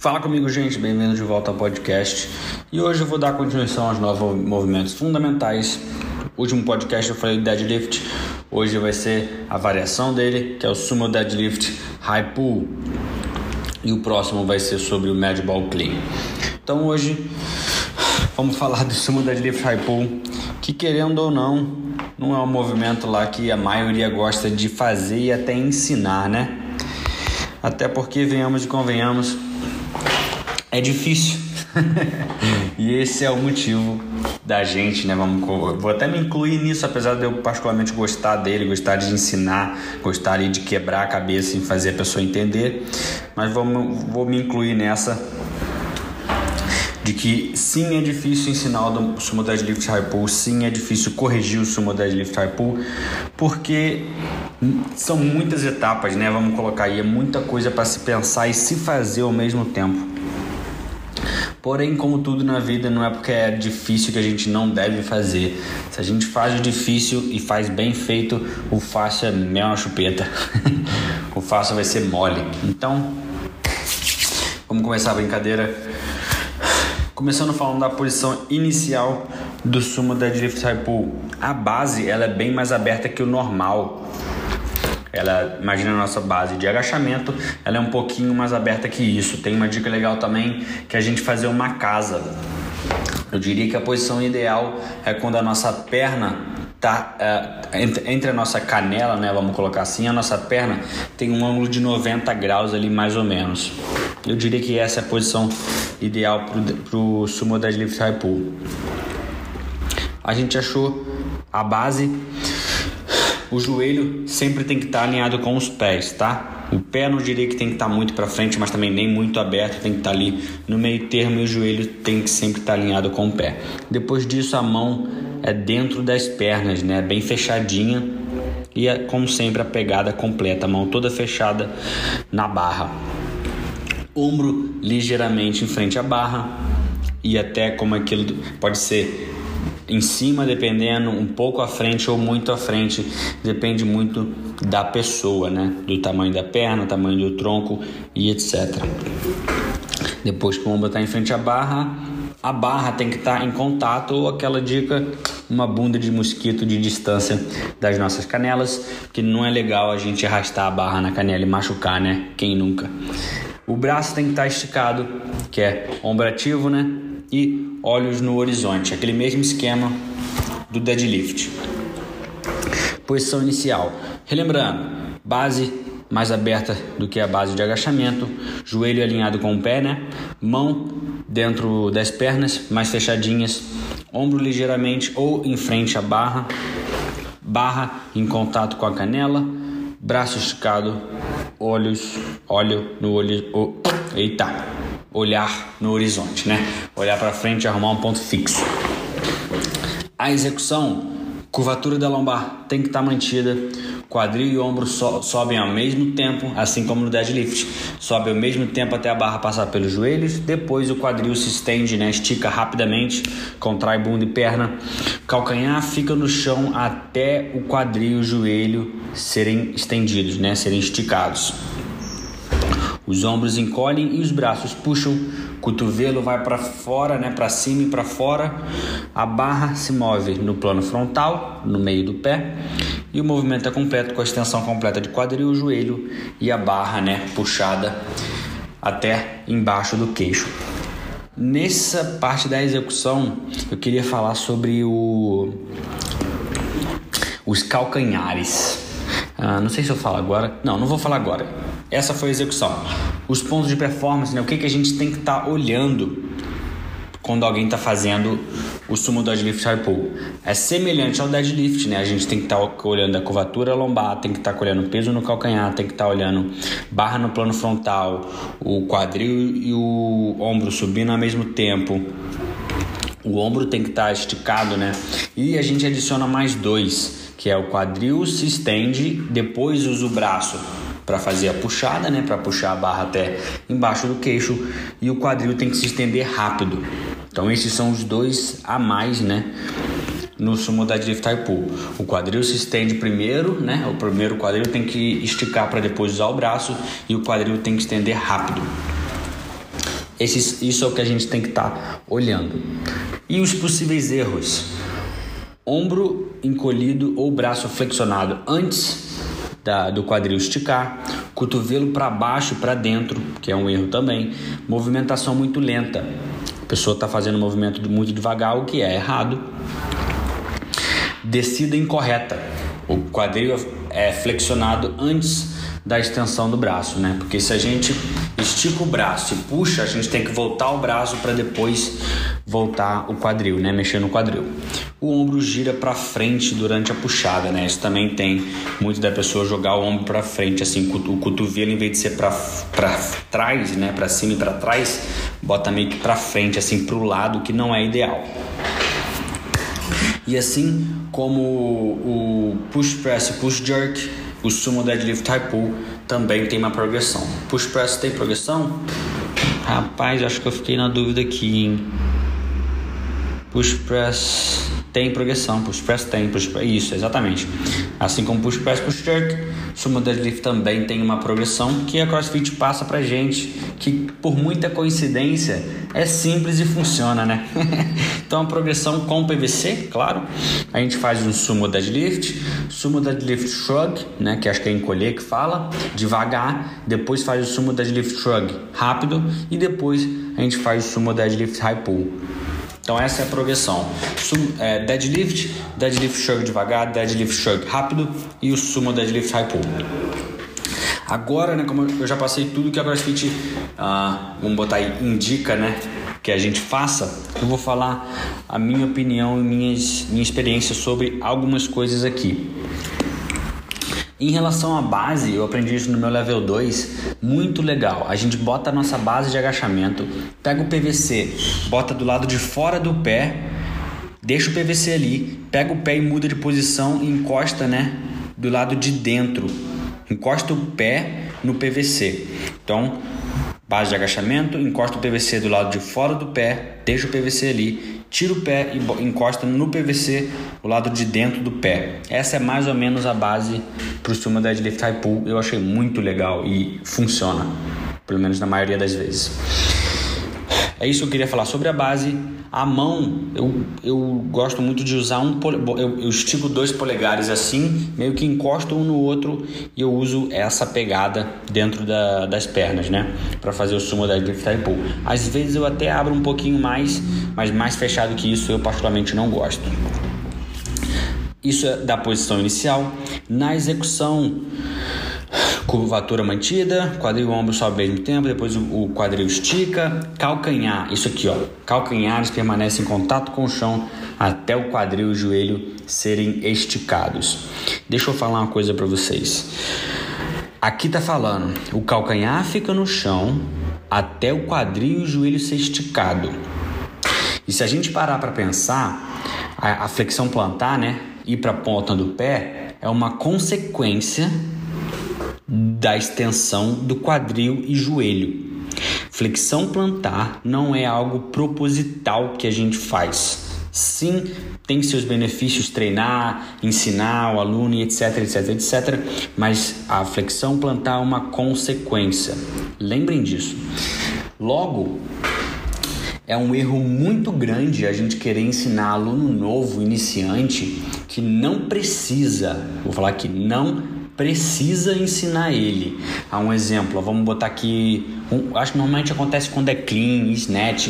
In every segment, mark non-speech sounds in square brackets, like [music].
Fala comigo, gente. Bem-vindo de volta ao podcast. E hoje eu vou dar continuação aos novos movimentos fundamentais. No último podcast eu falei do deadlift. Hoje vai ser a variação dele, que é o sumo deadlift high pull. E o próximo vai ser sobre o mad ball clean. Então hoje vamos falar do sumo deadlift high pull, que querendo ou não, não é um movimento lá que a maioria gosta de fazer e até ensinar, né? Até porque venhamos e convenhamos, é difícil. [laughs] e esse é o motivo da gente, né? Vamos, vou até me incluir nisso, apesar de eu particularmente gostar dele, gostar de ensinar, gostar de quebrar a cabeça e fazer a pessoa entender. Mas vamos, vou me incluir nessa de que sim é difícil ensinar o sumo deadlift high pull, sim é difícil corrigir o sumo deadlift high pull, porque são muitas etapas, né? Vamos colocar aí, é muita coisa para se pensar e se fazer ao mesmo tempo. Porém, como tudo na vida, não é porque é difícil que a gente não deve fazer. Se a gente faz o difícil e faz bem feito, o fácil é mel uma chupeta. [laughs] o fácil vai ser mole. Então, vamos começar a brincadeira. Começando falando da posição inicial do sumo deadlift high pull. A base ela é bem mais aberta que o normal. Ela, imagina a nossa base de agachamento, ela é um pouquinho mais aberta que isso. Tem uma dica legal também que é a gente fazer uma casa. Eu diria que a posição ideal é quando a nossa perna tá é, entre, a nossa canela, né, vamos colocar assim, a nossa perna tem um ângulo de 90 graus ali mais ou menos. Eu diria que essa é a posição ideal para o sumo deadlift high pull. A gente achou a base o joelho sempre tem que estar tá alinhado com os pés, tá? O pé não diria que tem que estar tá muito para frente, mas também nem muito aberto, tem que estar tá ali no meio termo e o joelho tem que sempre estar tá alinhado com o pé. Depois disso, a mão é dentro das pernas, né? Bem fechadinha e é, como sempre a pegada completa, a mão toda fechada na barra. Ombro ligeiramente em frente à barra e até como aquilo pode ser em cima, dependendo um pouco à frente ou muito à frente, depende muito da pessoa, né? Do tamanho da perna, tamanho do tronco e etc. Depois que o ombro está em frente à barra, a barra tem que estar tá em contato ou aquela dica, uma bunda de mosquito de distância das nossas canelas, que não é legal a gente arrastar a barra na canela e machucar, né? Quem nunca? O braço tem que estar tá esticado, que é ombro ativo, né? E olhos no horizonte, aquele mesmo esquema do deadlift. Posição inicial. Relembrando, base mais aberta do que a base de agachamento, joelho alinhado com o pé, né? Mão dentro das pernas, mais fechadinhas, ombro ligeiramente ou em frente à barra, barra em contato com a canela, braço esticado, olhos, olho no olho, oh, eita, olhar no horizonte, né? Olhar para frente e arrumar um ponto fixo. A execução, curvatura da lombar tem que estar tá mantida, quadril e ombro so, sobem ao mesmo tempo, assim como no deadlift. Sobe ao mesmo tempo até a barra passar pelos joelhos, depois o quadril se estende, né? estica rapidamente, contrai bunda e perna. Calcanhar fica no chão até o quadril e o joelho serem estendidos, né? serem esticados. Os ombros encolhem e os braços puxam, cotovelo vai para fora, né, para cima e para fora. A barra se move no plano frontal, no meio do pé, e o movimento é completo com a extensão completa de quadril, joelho e a barra, né, puxada até embaixo do queixo. Nessa parte da execução, eu queria falar sobre o os calcanhares. Ah, não sei se eu falo agora. Não, não vou falar agora. Essa foi a execução. Os pontos de performance, né? o que, que a gente tem que estar tá olhando quando alguém está fazendo o sumo deadlift high pull. É semelhante ao deadlift, né? A gente tem que estar tá olhando a curvatura lombar, tem que estar tá olhando peso no calcanhar, tem que estar tá olhando barra no plano frontal, o quadril e o ombro subindo ao mesmo tempo. O ombro tem que estar tá esticado, né? E a gente adiciona mais dois, que é o quadril se estende, depois usa o braço para fazer a puxada, né, para puxar a barra até embaixo do queixo e o quadril tem que se estender rápido. Então esses são os dois a mais, né, no sumo da high pull. O quadril se estende primeiro, né? O primeiro quadril tem que esticar para depois usar o braço e o quadril tem que estender rápido. Esses, isso é o que a gente tem que estar tá olhando. E os possíveis erros: ombro encolhido ou braço flexionado antes da, do quadril esticar, cotovelo para baixo e para dentro, que é um erro também, movimentação muito lenta. A pessoa está fazendo movimento muito devagar, o que é errado. Descida incorreta. O quadril é flexionado antes da extensão do braço, né? Porque se a gente estica o braço e puxa, a gente tem que voltar o braço para depois voltar o quadril, né? Mexer no quadril. O ombro gira para frente durante a puxada, né? Isso também tem muito da pessoa jogar o ombro para frente, assim, o cotovelo em vez de ser para trás, né? Para cima e para trás, bota meio que para frente, assim, para o lado, que não é ideal. E assim como o push press e push jerk, o sumo deadlift pull também tem uma progressão. Push press tem progressão? Rapaz, acho que eu fiquei na dúvida aqui, hein? Push press tem progressão, push press tem, push press, isso, exatamente. Assim como push press, push jerk, sumo deadlift também tem uma progressão que a CrossFit passa pra gente, que por muita coincidência é simples e funciona, né? [laughs] então a progressão com PVC, claro, a gente faz um sumo deadlift, sumo deadlift shrug, né, que acho que é encolher que fala, devagar, depois faz o sumo deadlift shrug rápido e depois a gente faz o sumo deadlift high pull. Então essa é a progressão. Sum, é, deadlift, deadlift shrug devagar, deadlift shrug rápido e o sumo deadlift high pull. Agora, né, como eu já passei tudo que a CrossFit, ah, vamos botar aí, indica, né, que a gente faça, eu vou falar a minha opinião e minhas, minha experiência sobre algumas coisas aqui. Em relação à base, eu aprendi isso no meu level 2, muito legal. A gente bota a nossa base de agachamento, pega o PVC, bota do lado de fora do pé, deixa o PVC ali, pega o pé e muda de posição e encosta, né, do lado de dentro. Encosta o pé no PVC. Então, base de agachamento, encosta o PVC do lado de fora do pé, deixa o PVC ali, tira o pé e encosta no PVC o lado de dentro do pé. Essa é mais ou menos a base para o sumo deadlift high pull. Eu achei muito legal e funciona, pelo menos na maioria das vezes. É isso que eu queria falar sobre a base. A mão, eu, eu gosto muito de usar um. Eu, eu estico dois polegares assim, meio que encosto um no outro e eu uso essa pegada dentro da, das pernas, né? Para fazer o sumo da high pull. Às vezes eu até abro um pouquinho mais, mas mais fechado que isso eu particularmente não gosto. Isso é da posição inicial. Na execução, curvatura mantida, quadril e ombro sobe ao mesmo tempo, depois o quadril estica, calcanhar, isso aqui ó, calcanhares permanecem em contato com o chão até o quadril e o joelho serem esticados. Deixa eu falar uma coisa para vocês. Aqui tá falando, o calcanhar fica no chão até o quadril e o joelho ser esticado. E se a gente parar para pensar, a, a flexão plantar, né, ir para a ponta do pé é uma consequência da extensão do quadril e joelho. Flexão plantar não é algo proposital que a gente faz. Sim, tem seus benefícios treinar, ensinar o aluno, etc, etc, etc, mas a flexão plantar é uma consequência. Lembrem disso. Logo, é um erro muito grande a gente querer ensinar aluno novo, iniciante, que não precisa, vou falar que não precisa ensinar ele. Há um exemplo, vamos botar aqui, um, acho que normalmente acontece quando é clean, snatch,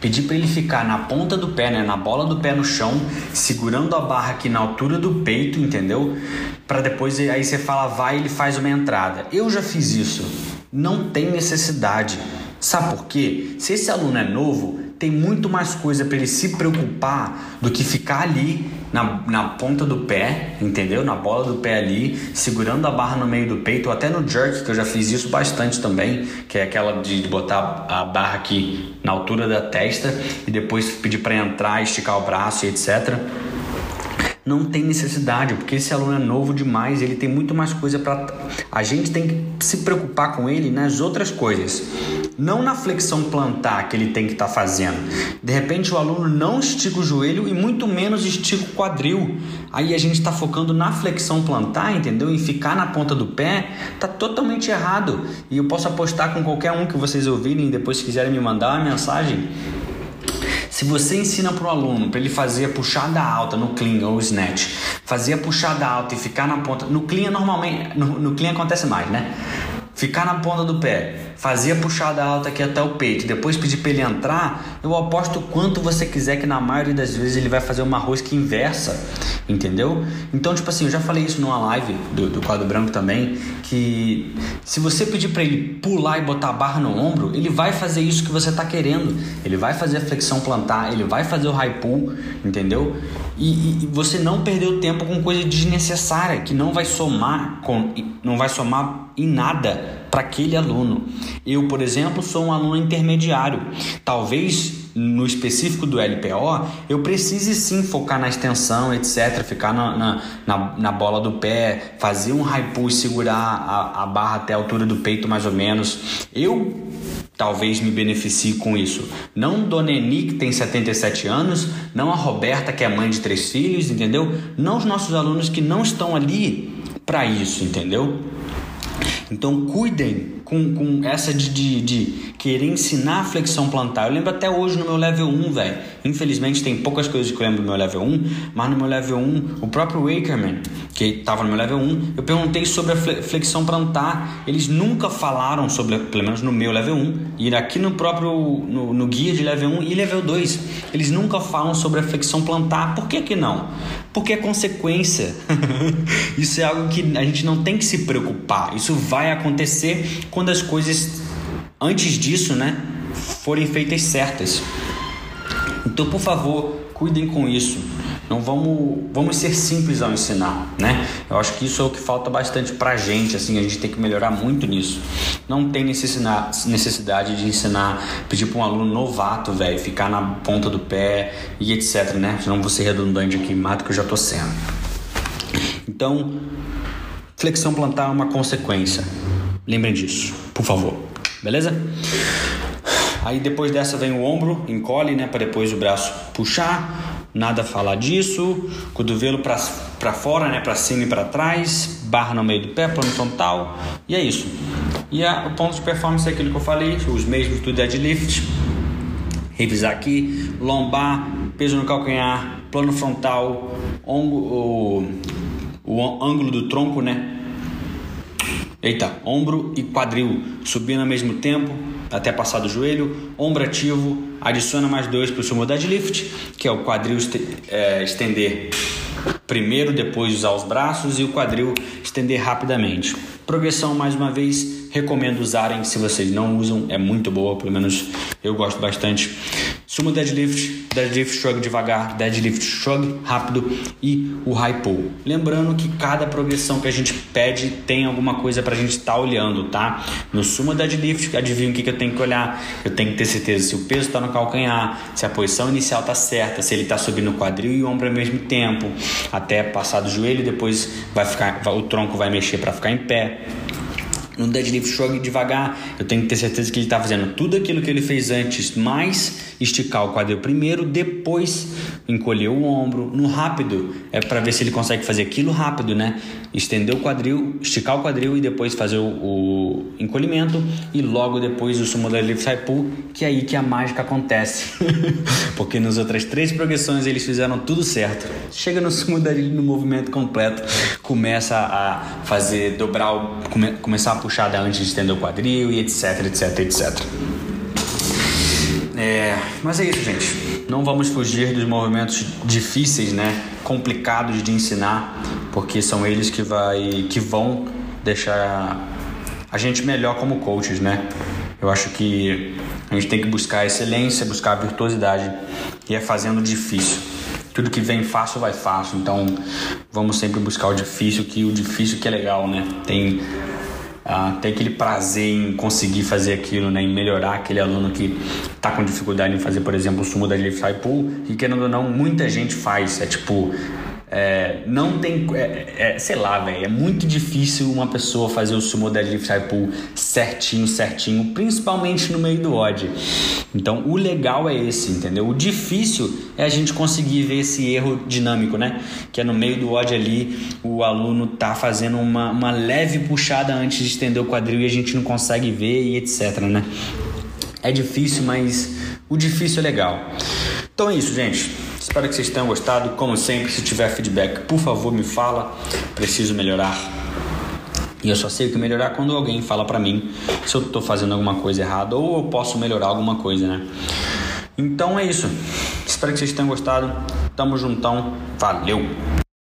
pedir para ele ficar na ponta do pé, né, na bola do pé no chão, segurando a barra aqui na altura do peito, entendeu? Para depois aí você fala vai, ele faz uma entrada. Eu já fiz isso. Não tem necessidade. Sabe por quê? Se esse aluno é novo, tem muito mais coisa para ele se preocupar do que ficar ali na, na ponta do pé, entendeu? Na bola do pé ali, segurando a barra no meio do peito, ou até no jerk, que eu já fiz isso bastante também, que é aquela de, botar a barra aqui na altura da testa e depois pedir para entrar, esticar o braço e etc não tem necessidade, porque esse aluno é novo demais, ele tem muito mais coisa para a gente tem que se preocupar com ele nas outras coisas. Não na flexão plantar que ele tem que estar tá fazendo. De repente o aluno não estica o joelho e muito menos estica o quadril. Aí a gente está focando na flexão plantar, entendeu? Em ficar na ponta do pé, tá totalmente errado. E eu posso apostar com qualquer um que vocês ouvirem e depois quiserem me mandar uma mensagem. Se você ensina para o aluno para ele fazer a puxada alta no clean ou snatch, fazer a puxada alta e ficar na ponta, no clean normalmente, no, no clean acontece mais, né? Ficar na ponta do pé, fazer a puxada alta aqui até o peito, depois pedir para ele entrar, eu aposto quanto você quiser que na maioria das vezes ele vai fazer uma rosca inversa, entendeu? Então, tipo assim, eu já falei isso numa live do, do quadro branco também, que se você pedir para ele pular e botar a barra no ombro, ele vai fazer isso que você está querendo, ele vai fazer a flexão plantar, ele vai fazer o high pull, entendeu? E, e, e você não perdeu tempo com coisa desnecessária que não vai somar com, não vai somar em nada para aquele aluno. Eu, por exemplo, sou um aluno intermediário. Talvez no específico do LPO, eu precise sim focar na extensão, etc. Ficar na, na, na, na bola do pé, fazer um high pull e segurar a, a barra até a altura do peito, mais ou menos. Eu talvez me beneficie com isso. Não Dona Eni, que tem 77 anos, não a Roberta, que é mãe de três filhos, entendeu? Não os nossos alunos que não estão ali para isso, entendeu? Então cuidem com, com essa de, de, de, querer ensinar a flexão plantar. Eu lembro até hoje no meu level 1, velho. Infelizmente tem poucas coisas que eu lembro do meu level 1, mas no meu level 1, o próprio Wakerman, que estava no meu level 1, eu perguntei sobre a flexão plantar. Eles nunca falaram sobre, pelo menos no meu level 1, e aqui no próprio no, no guia de level 1 e level 2, eles nunca falam sobre a flexão plantar. Por que que não? Porque é consequência. [laughs] Isso é algo que a gente não tem que se preocupar. Isso vai acontecer quando as coisas antes disso, né, forem feitas certas. Então, por favor, cuidem com isso. Não vamos, vamos ser simples ao ensinar, né? Eu acho que isso é o que falta bastante pra gente, assim, a gente tem que melhorar muito nisso. Não tem necessidade de ensinar, pedir para um aluno novato, velho, ficar na ponta do pé e etc, né? Senão vou ser redundante aqui mais do que eu já tô sendo. Então, flexão plantar é uma consequência. Lembrem disso, por favor. Beleza? Aí depois dessa vem o ombro, encolhe, né, para depois o braço puxar. Nada falar disso. Cotovelo para fora, né, para cima e para trás, barra no meio do pé, plano frontal. E é isso. E a, o ponto de performance é aquilo que eu falei, os mesmos do deadlift. Revisar aqui, lombar, peso no calcanhar, plano frontal, o, o ângulo do tronco, né? Eita, ombro e quadril subindo ao mesmo tempo até passar do joelho, ombro ativo, adiciona mais dois para o sumo deadlift, que é o quadril é, estender primeiro, depois usar os braços e o quadril estender rapidamente. Progressão, mais uma vez, recomendo usarem se vocês não usam, é muito boa, pelo menos eu gosto bastante. Sumo deadlift, deadlift shrug devagar, deadlift shrug rápido e o high pull. Lembrando que cada progressão que a gente pede tem alguma coisa para a gente estar tá olhando, tá? No sumo deadlift, adivinha o que, que eu tenho que olhar? Eu tenho que ter certeza se o peso está no calcanhar, se a posição inicial está certa, se ele está subindo o quadril e o ombro ao mesmo tempo, até passar do joelho, depois vai ficar, o tronco vai mexer para ficar em pé no deadlift shrug devagar, eu tenho que ter certeza que ele está fazendo tudo aquilo que ele fez antes, mais esticar o quadril primeiro, depois encolher o ombro. No rápido, é para ver se ele consegue fazer aquilo rápido, né? Estender o quadril, esticar o quadril e depois fazer o, o encolhimento e logo depois o sumo deadlift side pull, que é aí que a mágica acontece. [laughs] Porque nas outras três progressões eles fizeram tudo certo. Chega no sumo deadlift no movimento completo, começa a fazer dobrar o, come, começar a puxada antes de estender o quadril e etc, etc, etc. É, mas é isso, gente. Não vamos fugir dos movimentos difíceis, né? Complicados de ensinar, porque são eles que, vai, que vão deixar a gente melhor como coaches, né? Eu acho que a gente tem que buscar a excelência, buscar a virtuosidade e é fazendo difícil. Tudo que vem fácil vai fácil, então vamos sempre buscar o difícil, que o difícil que é legal, né? Tem ah, tem aquele prazer em conseguir fazer aquilo, né, em melhorar aquele aluno que está com dificuldade em fazer, por exemplo, o sumo da High Pool, e querendo ou não, muita gente faz. É tipo, É, não tem. É, é, sei lá, velho. É muito difícil uma pessoa fazer o sumo deadlift pull certinho, certinho, principalmente no meio do odd. Então o legal é esse, entendeu? O difícil é a gente conseguir ver esse erro dinâmico, né? Que é no meio do odd ali, o aluno tá fazendo uma, uma leve puxada antes de estender o quadril e a gente não consegue ver e etc, né? É difícil, mas o difícil é legal. Então é isso, gente. Espero que vocês tenham gostado. Como sempre, se tiver feedback, por favor, me fala. Preciso melhorar. E eu só sei o que melhorar quando alguém fala para mim se eu tô fazendo alguma coisa errada ou eu posso melhorar alguma coisa, né? Então é isso. Espero que vocês tenham gostado. Tamo juntão. Valeu!